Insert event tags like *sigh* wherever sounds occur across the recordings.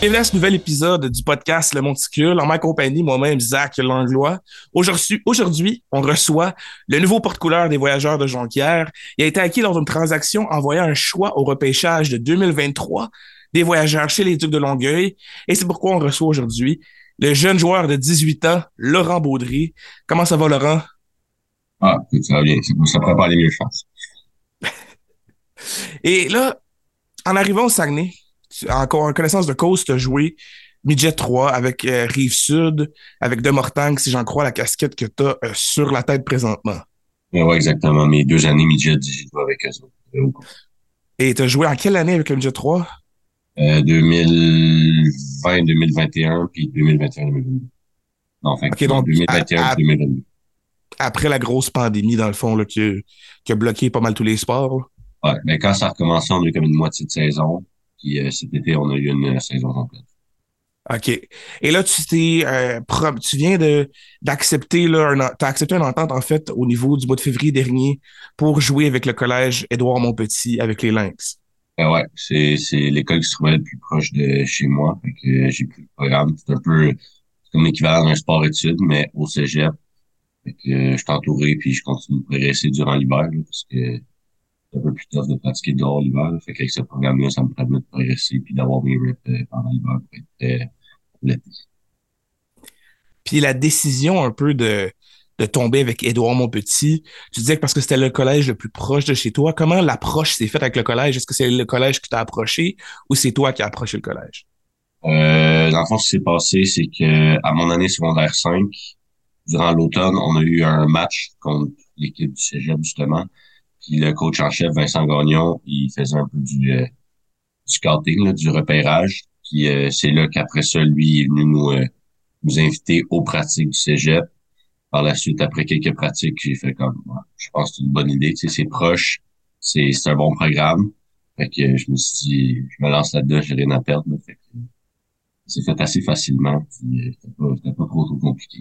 Bienvenue à ce nouvel épisode du podcast Le Monticule, en ma compagnie, moi-même, Zach Langlois. Aujourd'hui, on reçoit le nouveau porte-couleur des voyageurs de Jonquière. Il a été acquis lors d'une transaction envoyant un choix au repêchage de 2023 des voyageurs chez les Ducs de Longueuil. Et c'est pourquoi on reçoit aujourd'hui le jeune joueur de 18 ans, Laurent Baudry. Comment ça va, Laurent? Ah, ça va bien. Ça prépare les mieux chances. *laughs* Et là, en arrivant au Saguenay, en, connaissance de cause, tu as joué Midget 3 avec euh, Rive-Sud, avec Demortang, si j'en crois la casquette que tu as euh, sur la tête présentement. Oui, exactement. Mes deux années Midget, j'ai joué avec eux Et tu as joué en quelle année avec le Midget 3? 2020, 2021, puis 2021, 2022. Non, enfin, donc, 2021, 2022. Après la grosse pandémie, dans le fond, là, qui, a bloqué pas mal tous les sports. Oui, mais quand ça a recommencé, on a eu comme une moitié de saison. Puis euh, cet été, on a eu une euh, saison complète. OK. Et là, tu t'es euh, tu viens de d'accepter là, as accepté une entente en fait au niveau du mois de février dernier pour jouer avec le collège Édouard Montpetit avec les Lynx. Ben ouais, c'est c'est l'école qui se trouvait le plus proche de chez moi. Fait que j'ai pris le programme. C'est un peu comme l'équivalent d'un sport études, mais au cégep. Fait que je suis entouré puis je continue de progresser durant l'hiver parce que un peu plus tough de pratiquer dehors l'hiver. Fait qu'avec ce programme-là, ça me permet de progresser puis d'avoir mes reps euh, pendant l'hiver pour être euh, l'été. Puis la décision un peu de, de tomber avec Édouard Montpetit, tu disais que parce que c'était le collège le plus proche de chez toi, comment l'approche s'est faite avec le collège? Est-ce que c'est le collège qui t'a approché ou c'est toi qui as approché le collège? Euh, dans le fond, ce qui s'est passé, c'est que à mon année secondaire 5, durant l'automne, on a eu un match contre l'équipe du Cégep, justement. Puis le coach en chef, Vincent Gagnon, il faisait un peu du, euh, du scouting, du repérage. Puis euh, c'est là qu'après ça, lui, il est venu nous, euh, nous inviter aux pratiques du cégep. Par la suite, après quelques pratiques, j'ai fait comme, je pense que c'est une bonne idée. Tu sais, c'est proche, c'est un bon programme. Fait que je me suis dit, je me lance là-dedans, j'ai rien à perdre. Fait que c'est fait assez facilement. C'était pas, pas trop, trop compliqué.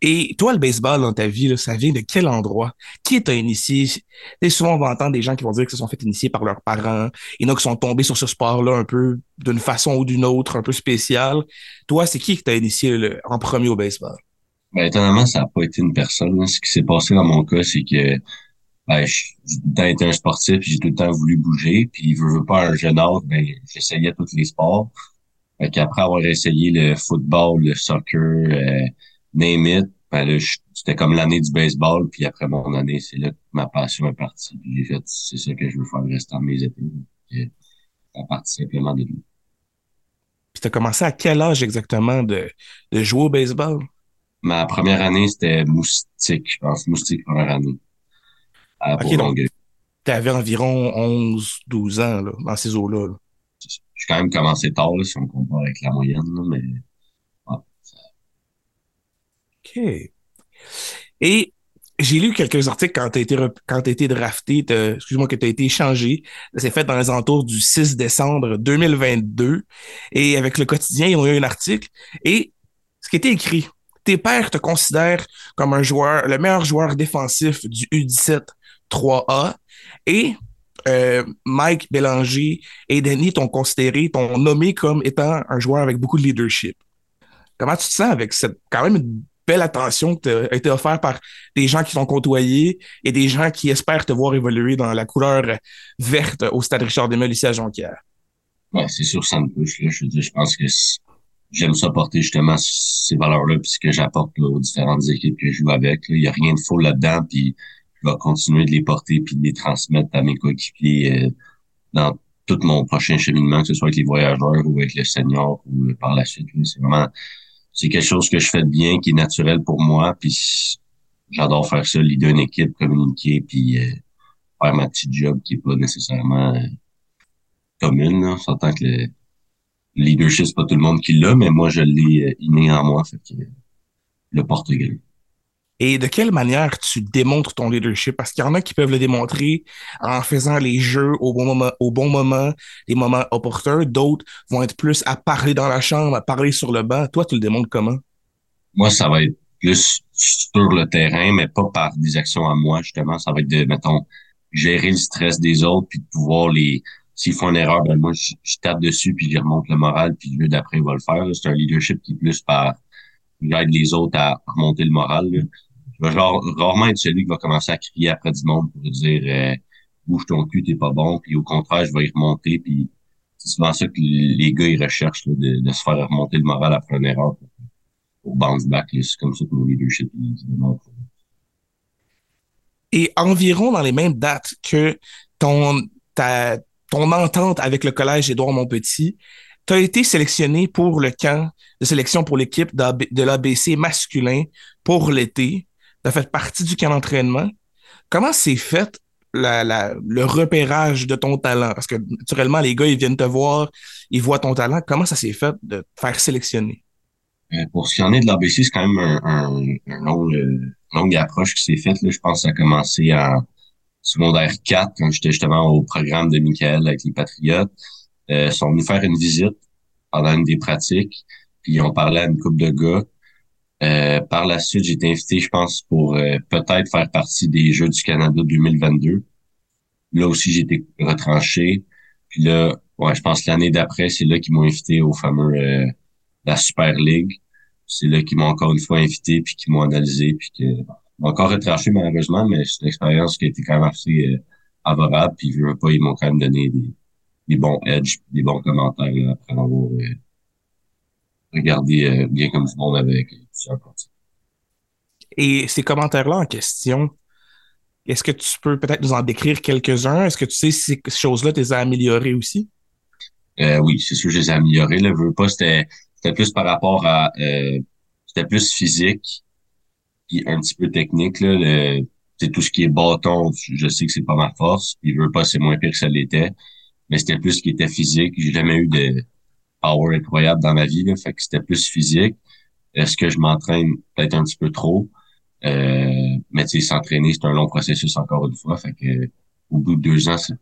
Et toi, le baseball dans ta vie, ça vient de quel endroit? Qui t'a initié? Et souvent, on va entendre des gens qui vont dire que se sont fait initier par leurs parents. Il y en qui sont tombés sur ce sport-là un peu d'une façon ou d'une autre, un peu spéciale. Toi, c'est qui qui t'a initié en premier au baseball? Ben, étonnamment, ça n'a pas été une personne. Ce qui s'est passé dans mon cas, c'est que ben, le un sportif, j'ai tout le temps voulu bouger. Puis, je veux pas un jeune âge, ben, j'essayais tous les sports. Fait qu'après avoir essayé le football, le soccer, euh, name it. Ben c'était comme l'année du baseball, puis après mon année, c'est là que ma passion est partie. Puis j'ai fait, c'est ça que je veux faire le restant de mes études. Ça parti simplement de lui. Puis t'as commencé à quel âge exactement de, de jouer au baseball? Ma première année, c'était Moustique, je pense. Moustique, première année. À ok, donc t'avais environ 11, 12 ans, là, dans ces eaux-là. J'ai quand même commencé tard, là, si on compare avec la moyenne, là, mais OK. Et j'ai lu quelques articles quand tu as été, quand été drafté, excuse-moi, que tu as été échangé. C'est fait dans les entours du 6 décembre 2022. Et avec le quotidien, ils ont eu un article. Et ce qui était écrit, tes pères te considèrent comme un joueur, le meilleur joueur défensif du U17 3A. Et euh, Mike Bélanger et Denis t'ont considéré, t'ont nommé comme étant un joueur avec beaucoup de leadership. Comment tu te sens avec cette quand même une belle attention qui t'a été offerte par des gens qui t'ont côtoyé et des gens qui espèrent te voir évoluer dans la couleur verte au Stade Richard Demel ici à Jonquière. Ouais, c'est sûr, ça me touche. Je pense que j'aime ça porter justement ces valeurs-là puis ce que j'apporte aux différentes équipes que je joue avec. Il n'y a rien de faux là-dedans, puis je vais continuer de les porter puis de les transmettre à mes coéquipiers euh, dans tout mon prochain cheminement, que ce soit avec les voyageurs ou avec les seniors ou euh, par la suite. C'est vraiment c'est quelque chose que je fais de bien, qui est naturel pour moi. Puis j'adore faire ça, leader une équipe, communiquer, puis euh, faire ma petite job qui est pas nécessairement euh, commune. Là. On que le leadership, c'est pas tout le monde qui l'a, mais moi, je l'ai euh, inné en moi. Fait que le portugais et de quelle manière tu démontres ton leadership? Parce qu'il y en a qui peuvent le démontrer en faisant les jeux au bon moment, au bon moment, les moments opportuns. D'autres vont être plus à parler dans la chambre, à parler sur le banc. Toi, tu le démontres comment? Moi, ça va être plus sur le terrain, mais pas par des actions à moi, justement. Ça va être de, mettons, gérer le stress des autres puis de pouvoir les s'ils font une erreur, ben moi, je, tape dessus, puis je remonte le moral, puis le d'après, il va le faire. C'est un leadership qui est plus par j'aide les autres à remonter le moral. Je vais genre, rarement être celui qui va commencer à crier après du monde pour dire euh, bouge ton cul, t'es pas bon. Puis au contraire, je vais y remonter. Puis c'est souvent ça que les gars ils recherchent de, de, se faire remonter le moral après une erreur pour, pour bounce back. C'est comme ça que mon leadership Et environ dans les mêmes dates que ton ta, ton entente avec le collège Édouard Montpetit, tu as été sélectionné pour le camp de sélection pour l'équipe de l'ABC masculin pour l'été. Tu as fait partie du camp d'entraînement. Comment s'est fait le repérage de ton talent? Parce que naturellement, les gars, ils viennent te voir, ils voient ton talent. Comment ça s'est fait de te faire sélectionner? Euh, pour ce qui en est de l'ABC, c'est quand même un, euh, longue approche qui s'est faite. Je pense que ça a commencé en secondaire 4, quand j'étais justement au programme de Michael avec les Patriotes. Euh, sont venus faire une visite pendant une des pratiques, puis on parlait à une couple de gars. Euh, par la suite, j'ai été invité, je pense, pour euh, peut-être faire partie des Jeux du Canada 2022. Là aussi, j'ai été retranché. Puis là, ouais, je pense l'année d'après, c'est là qu'ils m'ont invité au fameux euh, la Super League. C'est là qu'ils m'ont encore une fois invité, puis qu'ils m'ont analysé, puis que m'ont encore retranché malheureusement, mais c'est une expérience qui a été quand même assez euh, favorable. Puis je veux pas, ils m'ont quand même donné des, des bons edges, des bons commentaires après avoir euh, regardé euh, bien comme du monde avec plusieurs parties. Et ces commentaires-là en question, est-ce que tu peux peut-être nous en décrire quelques-uns? Est-ce que tu sais si ces choses-là, tu les as améliorées aussi? Euh, oui, c'est sûr que je les ai améliorées. Là, veux pas, c'était, c'était plus par rapport à euh, c'était plus physique puis un petit peu technique. Là, c'est tout ce qui est bâton, je sais que c'est pas ma force. Puis veux pas, c'est moins pire que ça l'était mais c'était plus ce qui était physique. J'ai jamais eu de power incroyable dans ma vie, là, fait que c'était plus physique. Est-ce que je m'entraîne peut-être un petit peu trop? Euh, mais tu sais, s'entraîner, c'est un long processus encore une fois. Fait que au bout de deux ans, c'est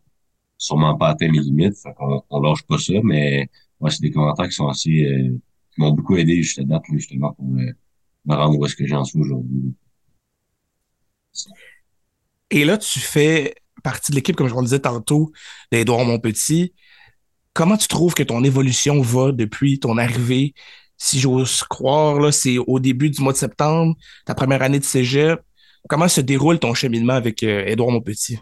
sûrement pas atteint mes limites. Fait qu'on on lâche pas ça, mais ouais, c'est des commentaires qui sont assez euh, qui m'ont beaucoup aidé juste date, justement, pour euh, me rendre où est-ce que j'en suis aujourd'hui. Et là, tu fais partie de l'équipe, comme je vous le disais tantôt, d'Edouard Montpetit. Comment tu trouves que ton évolution va depuis ton arrivée? Si j'ose croire, là, c'est au début du mois de septembre, ta première année de cégep. Comment se déroule ton cheminement avec euh, Édouard Montpetit?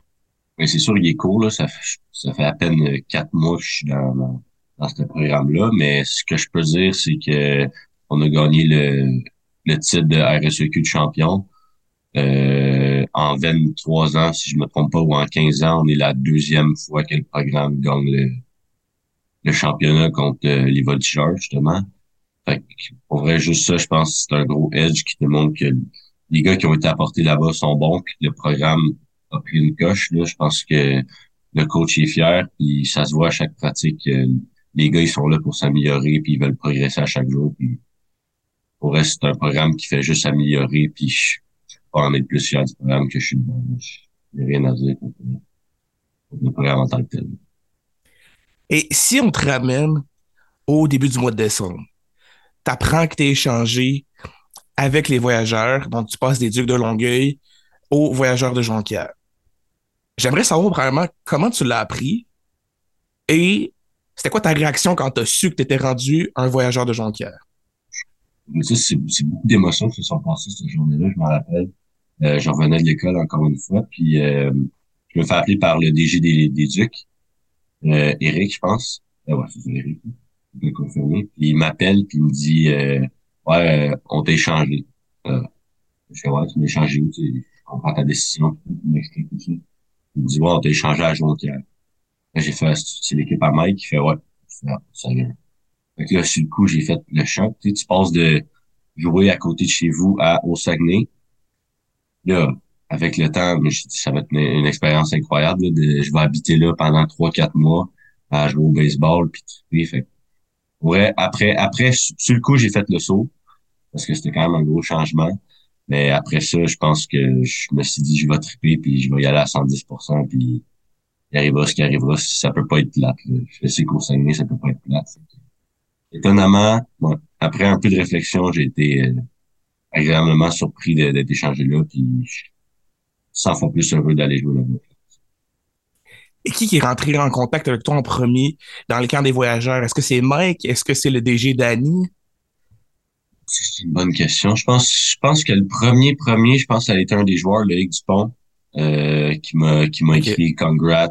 Oui, c'est sûr, il est court. Là. Ça, fait, à peine quatre mois que je suis dans, dans, ce programme-là. Mais ce que je peux dire, c'est que on a gagné le, le titre de RSEQ de champion. Euh, en 23 ans, si je me trompe pas, ou en 15 ans, on est la deuxième fois que le programme gagne le, championnat contre euh, les voltigeurs, justement. Fait que, pour vrai, juste ça, je pense que c'est un gros edge qui te montre que les gars qui ont été apportés là-bas sont bons, puis le programme a pris une coche. Là. Je pense que le coach est fier, puis ça se voit à chaque pratique. les gars, ils sont là pour s'améliorer, puis ils veulent progresser à chaque jour. Puis pour vrai, c'est un programme qui fait juste s'améliorer, puis pas en être plus fier du programme que je suis dedans. n'ai rien à dire contre, le programme en tant que tel. Et si on te ramène au début du mois de décembre, tu apprends que tu es échangé avec les voyageurs, donc tu passes des Ducs de Longueuil aux voyageurs de Jonquière. J'aimerais savoir vraiment comment tu l'as appris et c'était quoi ta réaction quand tu as su que tu étais rendu un voyageur de Jonquière? c'est beaucoup d'émotions qui se sont passées cette journée-là, je m'en rappelle. Euh, je revenais de l'école encore une fois, puis euh, je me fais appeler par le DG des Ducs, euh, Eric, je pense. Euh, ouais, c'est Eric, je confirmer. Puis il m'appelle, puis il me dit euh, Ouais, on t'a échangé. je fais Ouais, tu m'as échangé où? Tu comprends ta décision, tout ça. Il me dit Ouais, on t'a échangé à Jonquière. J'ai fait c'est l'équipe à Mike qui fait Ouais, je ah, ça. Fait que là, sur le coup, j'ai fait le choc. Tu, sais, tu passes de jouer à côté de chez vous à au Saguenay là, avec le temps, ça va être une, expérience incroyable. de, je vais habiter là pendant trois, quatre mois à jouer au baseball. Puis, fait, ouais, après, après, sur le coup, j'ai fait le saut parce que c'était quand même un gros changement. Mais après ça, je pense que je me suis dit, je vais triper, puis je vais y aller à 110%, puis il arrivera ce qui arrivera. Ça peut pas être plate. Là. Je sais qu'au Saguenay, ça peut pas être plate. Étonnamment, bon, après un peu de réflexion, j'ai été euh, agréablement surpris d'être échangé là, puis 100 fois plus heureux d'aller jouer là-bas. Et qui, est rentré en contact avec toi en premier dans le camp des voyageurs? Est-ce que c'est Mike? Est-ce que c'est le DG Danny? C'est une bonne question. Je pense, je pense que le premier premier, je pense que ça a été un des joueurs, le Dupont, euh, qui m'a qui m'a écrit congrats.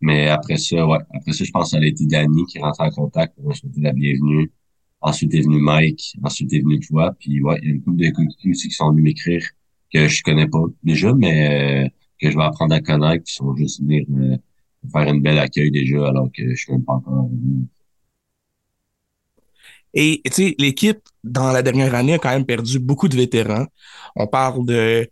Mais après ça, ouais, après ça, je pense que ça a été Danny qui est rentré en contact pour me souhaiter la bienvenue. Ensuite est venu Mike, ensuite est venu toi. Puis ouais, il y a une couple de coéquipiers aussi qui sont venus m'écrire que je connais pas déjà, mais euh, que je vais apprendre à connaître, qui sont juste venir faire une belle accueil déjà alors que je suis même pas encore. Et tu sais, l'équipe, dans la dernière année, a quand même perdu beaucoup de vétérans. On parle de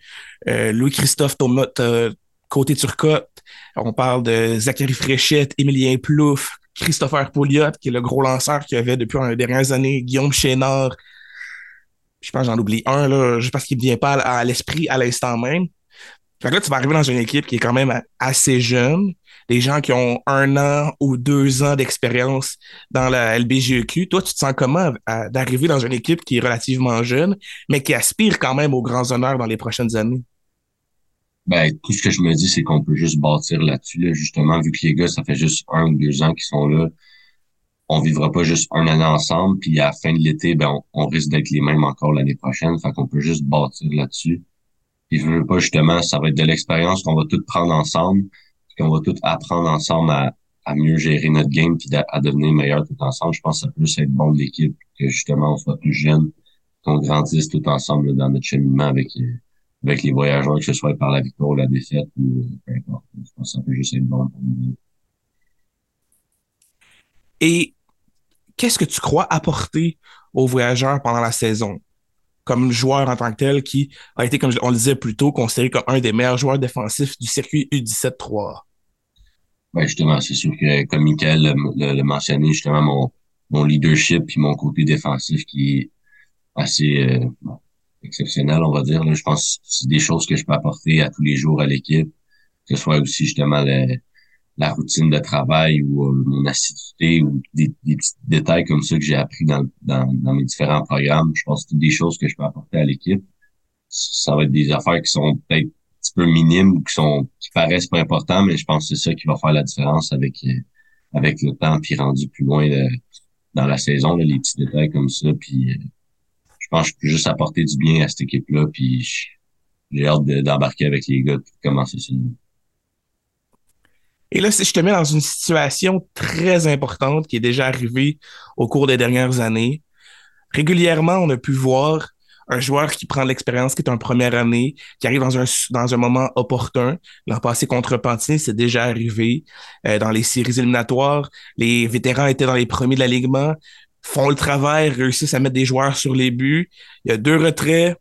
euh, Louis-Christophe Thomas, euh, côté Turcotte. On parle de Zachary Fréchette, Émilien Plouf, Christopher Pouliot, qui est le gros lanceur qu'il y avait depuis les dernières années, Guillaume Chénard. Je pense que j'en oublie un, là, juste parce qu'il ne vient pas à l'esprit à l'instant même. Fait que là, tu vas arriver dans une équipe qui est quand même assez jeune, des gens qui ont un an ou deux ans d'expérience dans la LBGEQ. Toi, tu te sens comment d'arriver dans une équipe qui est relativement jeune, mais qui aspire quand même aux grands honneurs dans les prochaines années? Ben, tout ce que je me dis, c'est qu'on peut juste bâtir là-dessus, justement, vu que les gars, ça fait juste un ou deux ans qu'ils sont là. On vivra pas juste un an ensemble, puis à la fin de l'été, ben, on, risque d'être les mêmes encore l'année prochaine. Fait qu'on peut juste bâtir là-dessus. Puis je veux pas, justement, ça va être de l'expérience qu'on va tout prendre ensemble qu'on va tout apprendre ensemble à, mieux gérer notre game puis à, devenir meilleur tout ensemble. Je pense que ça peut être bon de l'équipe que justement on soit plus jeune, qu'on grandisse tout ensemble dans notre cheminement avec avec les voyageurs, que ce soit par la victoire ou la défaite ou peu importe. Je pense que ça peut juste être bon pour nous. Et qu'est-ce que tu crois apporter aux voyageurs pendant la saison? comme joueur en tant que tel qui a été, comme on le disait plus tôt, considéré comme un des meilleurs joueurs défensifs du circuit U17-3. Ben justement, c'est sûr que comme Michael l'a mentionné, justement, mon, leadership et mon côté défensif qui est assez euh, exceptionnel, on va dire. Je pense que c'est des choses que je peux apporter à tous les jours à l'équipe, que ce soit aussi justement le, la routine de travail ou euh, mon assiduité ou des, petits détails comme ça que j'ai appris dans, dans, dans, mes différents programmes. Je pense que c'est des choses que je peux apporter à l'équipe. Ça va être des affaires qui sont peut-être un petit peu minimes ou qui sont qui paraissent pas importantes, mais je pense que c'est ça qui va faire la différence avec euh, avec le temps puis rendu plus loin dans la saison, là, les petits détails comme ça. Puis euh, je pense que je peux juste apporter du bien à cette équipe-là. Puis j'ai hâte d'embarquer avec les gars pour commencer ça. Et là, si je te mets dans une situation très importante qui est déjà arrivée au cours des dernières années, régulièrement, on a pu voir un joueur qui prend l'expérience, qui est en première année, qui arrive dans un, dans un moment opportun. L'an passé contre Pantini, c'est déjà arrivé. Euh, dans les séries éliminatoires, les vétérans étaient dans les premiers de l'alignement, font le travail, réussissent à mettre des joueurs sur les buts. Il y a deux retraits,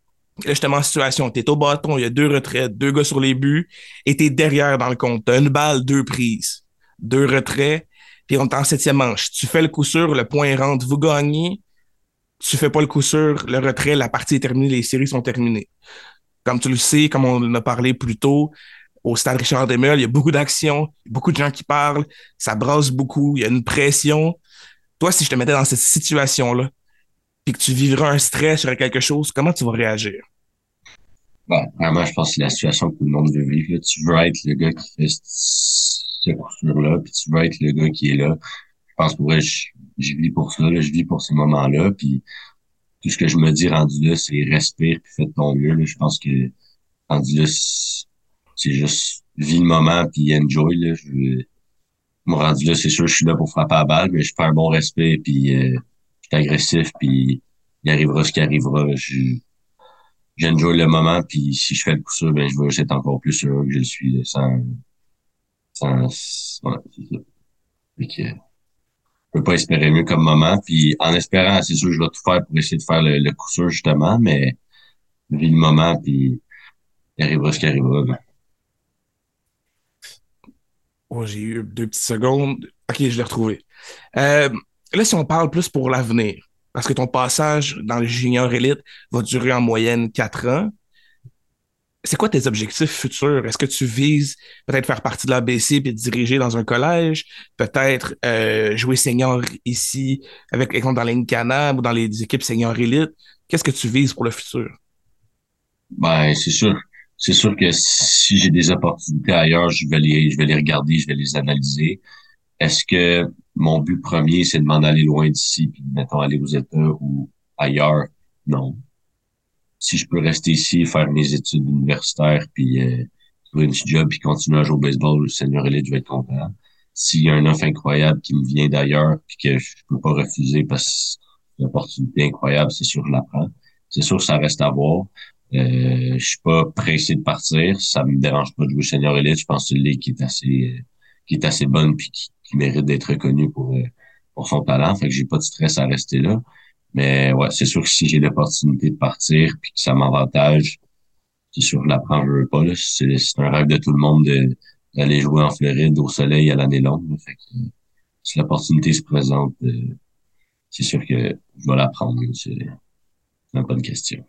justement, en situation, t'es au bâton, il y a deux retraits, deux gars sur les buts, et t'es derrière dans le compte. T'as une balle, deux prises, deux retraits, puis on est en septième manche. Tu fais le coup sûr, le point rentre, vous gagnez. Tu fais pas le coup sûr, le retrait, la partie est terminée, les séries sont terminées. Comme tu le sais, comme on en a parlé plus tôt, au stade Richard Demel, il y a beaucoup d'actions, beaucoup de gens qui parlent, ça brasse beaucoup, il y a une pression. Toi, si je te mettais dans cette situation-là, puis que tu vivras un stress sur quelque chose, comment tu vas réagir? Ben, vraiment, je pense que c'est la situation que tout le monde veut vivre. Tu veux être le gars qui fait cette couture-là, puis tu veux être le gars qui est là. Je pense pour vrai, je, vis pour ça, je vis pour ces moments-là, puis tout ce que je me dis rendu là, c'est respire puis fais ton mieux. Je pense que rendu là, c'est juste vis le moment puis enjoy. Là. Je, moi, rendu là, c'est sûr, je suis là pour frapper à balle, mais je fais un bon respect puis euh, agressif, puis il arrivera ce qui arrivera. J'enjoy le moment, puis si je fais le coup sûr, ben, je vais être encore plus sûr que je le suis sans... sans voilà, c'est ça. peux pas espérer mieux comme moment, puis en espérant, c'est sûr, je vais tout faire pour essayer de faire le, coup sûr, justement, mais vis le moment, puis il arrivera ce qui arrivera. Ben. J'ai eu deux petites secondes. OK, je l'ai retrouvé. Euh, Là, si on parle plus pour l'avenir, parce que ton passage dans le junior élite va durer en moyenne quatre ans, c'est quoi tes objectifs futurs? Est-ce que tu vises peut-être faire partie de l'ABC et diriger dans un collège? Peut-être euh, jouer senior ici avec exemple dans l'Incana ou dans les équipes senior élite? Qu'est-ce que tu vises pour le futur? Ben, c'est sûr. c'est sûr que si j'ai des opportunités ailleurs, je vais les, je vais les regarder, je vais les analyser. Est-ce que mon but premier, c'est de m'en aller loin d'ici, puis mettons aller aux États ou ailleurs? Non. Si je peux rester ici, faire mes études universitaires, puis euh, trouver une job, puis continuer à jouer au baseball, le senior élite, je vais être content. S'il y a un offre incroyable qui me vient d'ailleurs, puis que je peux pas refuser parce que c'est une opportunité incroyable, c'est sûr je la prends. C'est sûr ça reste à voir. Euh, je suis pas pressé de partir. Ça me dérange pas de jouer senior élite. Je pense que c'est une ligue qui est assez, euh, qui est assez bonne puis qui, mérite d'être reconnue pour, euh, pour son talent. Fait que j'ai pas de stress à rester là. Mais ouais, c'est sûr que si j'ai l'opportunité de partir puis que ça m'avantage, c'est sûr que je la je veux pas. C'est, un rêve de tout le monde d'aller jouer en Floride au soleil à l'année longue. Fait que, si l'opportunité se présente, euh, c'est sûr que je vais la prendre. C'est pas une question.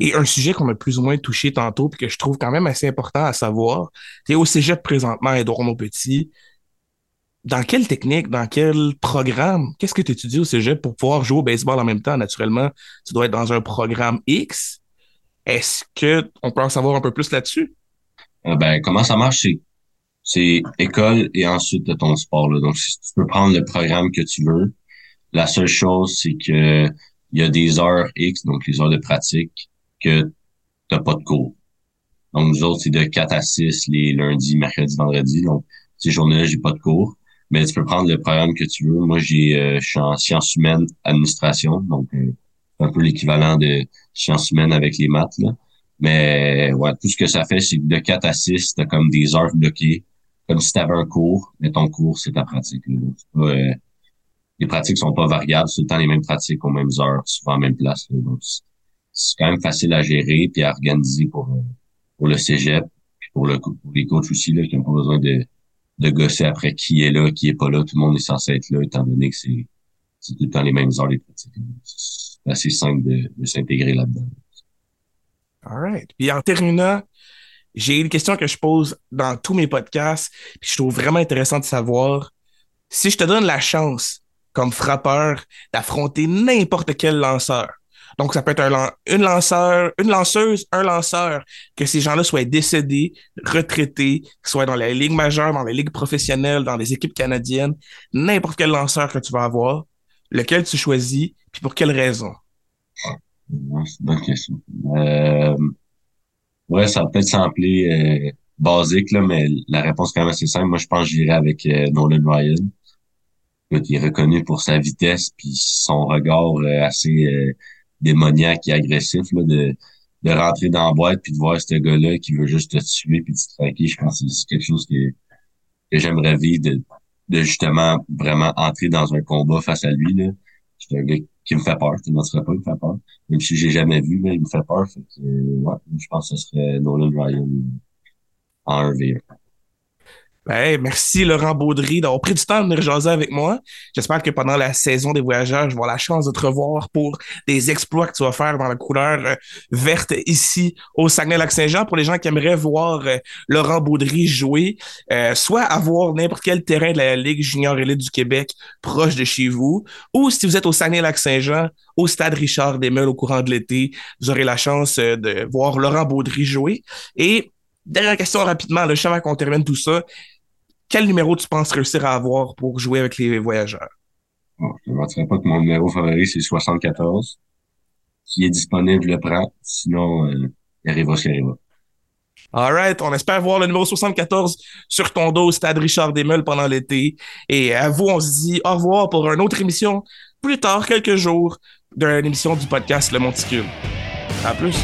Et un sujet qu'on a plus ou moins touché tantôt, puis que je trouve quand même assez important à savoir, c'est au cégep présentement, Edouard Petit. Dans quelle technique, dans quel programme, qu'est-ce que tu étudies au cégep pour pouvoir jouer au baseball en même temps? Naturellement, tu dois être dans un programme X. Est-ce que on peut en savoir un peu plus là-dessus? Euh, ben, comment ça marche? C'est, école et ensuite ton sport. Là. Donc, tu peux prendre le programme que tu veux. La seule chose, c'est que il y a des heures X, donc les heures de pratique, que t'as pas de cours. Donc, nous autres, c'est de 4 à 6 les lundis, mercredis, vendredis. Donc, ces journées-là, j'ai pas de cours. Mais tu peux prendre le programme que tu veux. Moi, j'ai, euh, je suis en sciences humaines, administration. Donc, euh, un peu l'équivalent de sciences humaines avec les maths, là. Mais, ouais, tout ce que ça fait, c'est que de 4 à 6, t'as comme des heures bloquées. Comme si t'avais un cours, mais ton cours, c'est ta pratique. Euh, les pratiques sont pas variables. C'est le temps les mêmes pratiques aux mêmes heures, souvent à la même place. Donc, c'est quand même facile à gérer puis à organiser pour, pour le cégep, puis pour, le, pour les coachs aussi, là, qui n'ont pas besoin de, de gosser après qui est là, qui est pas là. Tout le monde est censé être là, étant donné que c'est, c'est tout le temps les mêmes heures, les pratiques. C'est assez simple de, de s'intégrer là-dedans. All right. Puis en terminant, j'ai une question que je pose dans tous mes podcasts, puis je trouve vraiment intéressant de savoir si je te donne la chance, comme frappeur, d'affronter n'importe quel lanceur, donc, ça peut être un, une lanceur, une lanceuse, un lanceur, que ces gens-là soient décédés, retraités, soient dans les ligues majeures, dans les ligues professionnelles, dans les équipes canadiennes, n'importe quel lanceur que tu vas avoir, lequel tu choisis, puis pour quelle raison? c'est une bonne question. Euh, ouais, ça peut être semblé euh, basique, là, mais la réponse est quand même assez simple. Moi, je pense que j'irai avec euh, Nolan Ryan. qui est reconnu pour sa vitesse puis son regard euh, assez démoniaque et agressif là, de, de rentrer dans la boîte puis de voir ce gars-là qui veut juste te tuer puis te traquer. Je pense que c'est quelque chose que, que j'aimerais vivre de, de justement vraiment entrer dans un combat face à lui. Là. C'est un gars qui me fait peur. Tu ne serais pas, il me fait peur. Même si j'ai jamais vu, mais il me fait peur. Fait que, ouais, je pense que ce serait Nolan Ryan en 1v1. Merci Laurent Baudry d'avoir pris du temps de venir avec moi. J'espère que pendant la saison des voyageurs, je vais avoir la chance de te revoir pour des exploits que tu vas faire dans la couleur euh, verte ici au Saguenay-Lac-Saint-Jean. Pour les gens qui aimeraient voir euh, Laurent Baudry jouer, euh, soit avoir n'importe quel terrain de la Ligue junior élite du Québec proche de chez vous, ou si vous êtes au Saguenay-Lac-Saint-Jean, au stade Richard Desmeules au courant de l'été, vous aurez la chance de voir Laurent Baudry jouer. Et Dernière question rapidement, le avant qu'on termine tout ça. Quel numéro tu penses réussir à avoir pour jouer avec les voyageurs? je ne mentirais pas que mon numéro favori, c'est 74. S'il est disponible, je le prends. Sinon, euh, il arrivera ce arrivera. All right. On espère voir le numéro 74 sur ton dos au stade Richard Desmeules pendant l'été. Et à vous, on se dit au revoir pour une autre émission plus tard, quelques jours, d'une émission du podcast Le Monticule. À plus.